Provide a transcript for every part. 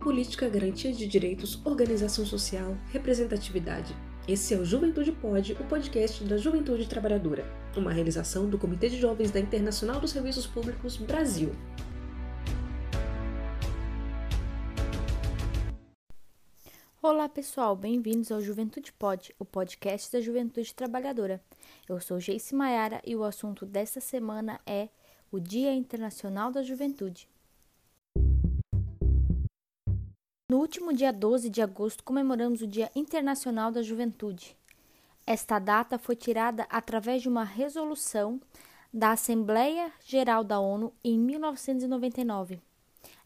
política, garantia de direitos, organização social, representatividade. Esse é o Juventude Pode, o podcast da Juventude Trabalhadora, uma realização do Comitê de Jovens da Internacional dos Serviços Públicos Brasil. Olá pessoal, bem-vindos ao Juventude Pod, o podcast da Juventude Trabalhadora. Eu sou Geice Maiara e o assunto desta semana é o Dia Internacional da Juventude. No último dia 12 de agosto, comemoramos o Dia Internacional da Juventude. Esta data foi tirada através de uma resolução da Assembleia Geral da ONU em 1999.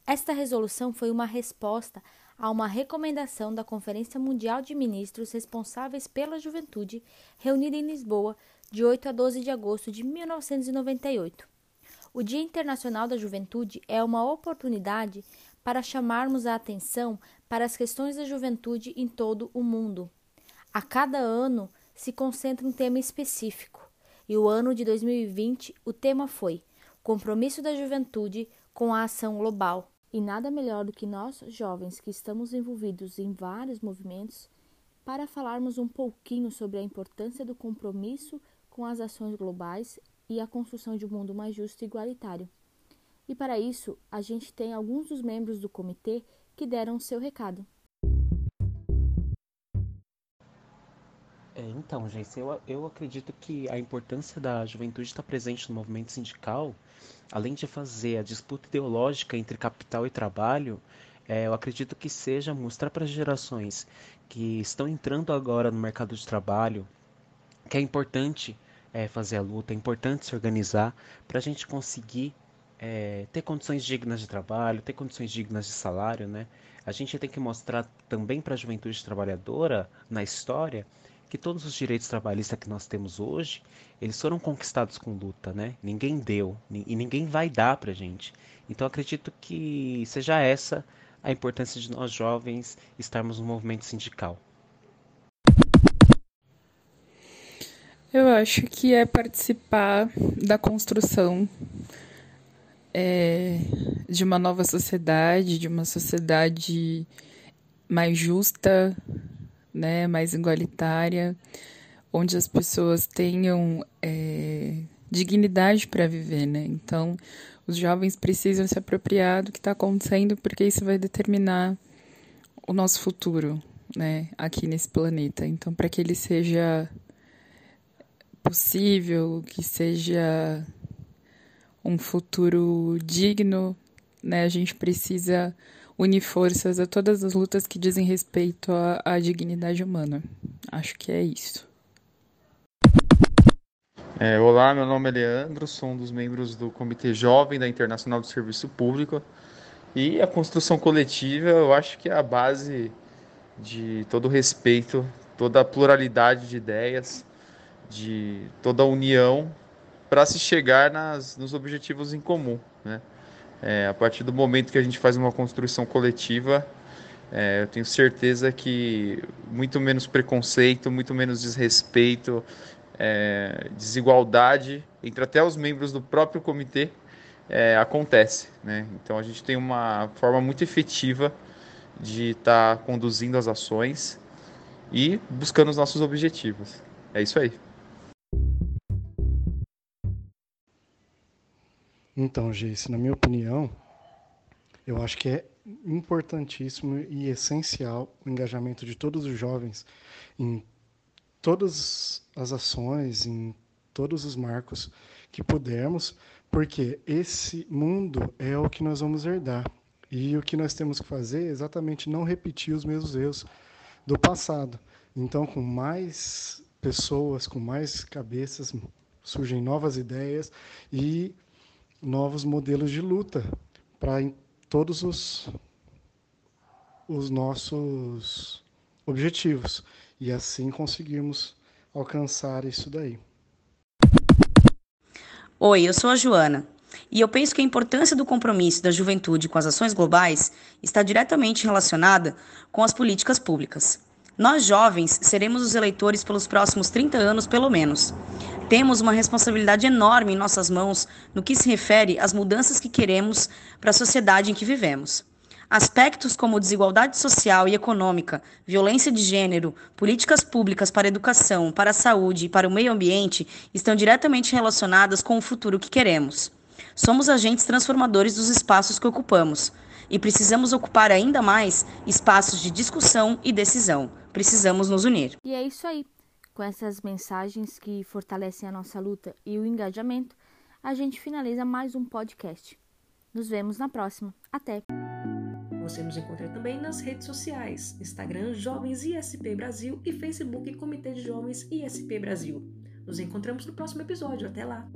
Esta resolução foi uma resposta a uma recomendação da Conferência Mundial de Ministros responsáveis pela juventude, reunida em Lisboa de 8 a 12 de agosto de 1998. O Dia Internacional da Juventude é uma oportunidade para chamarmos a atenção para as questões da juventude em todo o mundo. A cada ano se concentra um tema específico, e o ano de 2020 o tema foi Compromisso da Juventude com a Ação Global. E nada melhor do que nós, jovens, que estamos envolvidos em vários movimentos, para falarmos um pouquinho sobre a importância do compromisso com as ações globais e a construção de um mundo mais justo e igualitário. E para isso, a gente tem alguns dos membros do comitê que deram o seu recado. É, então, gente, eu, eu acredito que a importância da juventude estar presente no movimento sindical, além de fazer a disputa ideológica entre capital e trabalho, é, eu acredito que seja mostrar para as gerações que estão entrando agora no mercado de trabalho que é importante é, fazer a luta, é importante se organizar para a gente conseguir é, ter condições dignas de trabalho, ter condições dignas de salário, né? A gente tem que mostrar também para a juventude trabalhadora, na história, que todos os direitos trabalhistas que nós temos hoje, eles foram conquistados com luta, né? Ninguém deu e ninguém vai dar para a gente. Então acredito que seja essa a importância de nós jovens estarmos no movimento sindical. Eu acho que é participar da construção é, de uma nova sociedade, de uma sociedade mais justa, né, mais igualitária, onde as pessoas tenham é, dignidade para viver, né? Então, os jovens precisam se apropriar do que está acontecendo, porque isso vai determinar o nosso futuro, né, aqui nesse planeta. Então, para que ele seja possível, que seja um futuro digno, né? A gente precisa unir forças a todas as lutas que dizem respeito à, à dignidade humana. Acho que é isso. É, olá, meu nome é Leandro, sou um dos membros do Comitê Jovem da Internacional do Serviço Público. E a construção coletiva, eu acho que é a base de todo respeito, toda a pluralidade de ideias, de toda a união para se chegar nas, nos objetivos em comum. Né? É, a partir do momento que a gente faz uma construção coletiva, é, eu tenho certeza que muito menos preconceito, muito menos desrespeito, é, desigualdade entre até os membros do próprio comitê é, acontece. Né? Então a gente tem uma forma muito efetiva de estar tá conduzindo as ações e buscando os nossos objetivos. É isso aí. Então, Geice, na minha opinião, eu acho que é importantíssimo e essencial o engajamento de todos os jovens em todas as ações, em todos os marcos que pudermos, porque esse mundo é o que nós vamos herdar. E o que nós temos que fazer é exatamente não repetir os mesmos erros do passado. Então, com mais pessoas, com mais cabeças, surgem novas ideias e novos modelos de luta para todos os, os nossos objetivos e assim conseguirmos alcançar isso daí. Oi, eu sou a Joana. E eu penso que a importância do compromisso da juventude com as ações globais está diretamente relacionada com as políticas públicas. Nós, jovens, seremos os eleitores pelos próximos 30 anos, pelo menos. Temos uma responsabilidade enorme em nossas mãos no que se refere às mudanças que queremos para a sociedade em que vivemos. Aspectos como desigualdade social e econômica, violência de gênero, políticas públicas para a educação, para a saúde e para o meio ambiente estão diretamente relacionadas com o futuro que queremos. Somos agentes transformadores dos espaços que ocupamos e precisamos ocupar ainda mais espaços de discussão e decisão. Precisamos nos unir. E é isso aí. Com essas mensagens que fortalecem a nossa luta e o engajamento, a gente finaliza mais um podcast. Nos vemos na próxima. Até! Você nos encontra também nas redes sociais: Instagram Jovens ISP Brasil e Facebook Comitê de Jovens ISP Brasil. Nos encontramos no próximo episódio. Até lá!